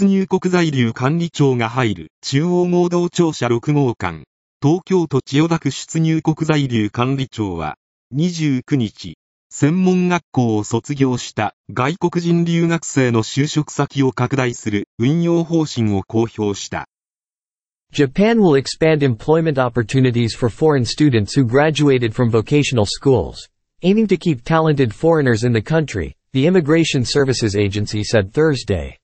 出入国在留管理庁が入る中央合同庁舎6号館、東京都千代田区出入国在留管理庁は、29日、専門学校を卒業した外国人留学生の就職先を拡大する運用方針を公表した。Japan will expand employment opportunities for foreign students who graduated from vocational schools, aiming to keep talented foreigners in the country, the Immigration Services Agency said Thursday.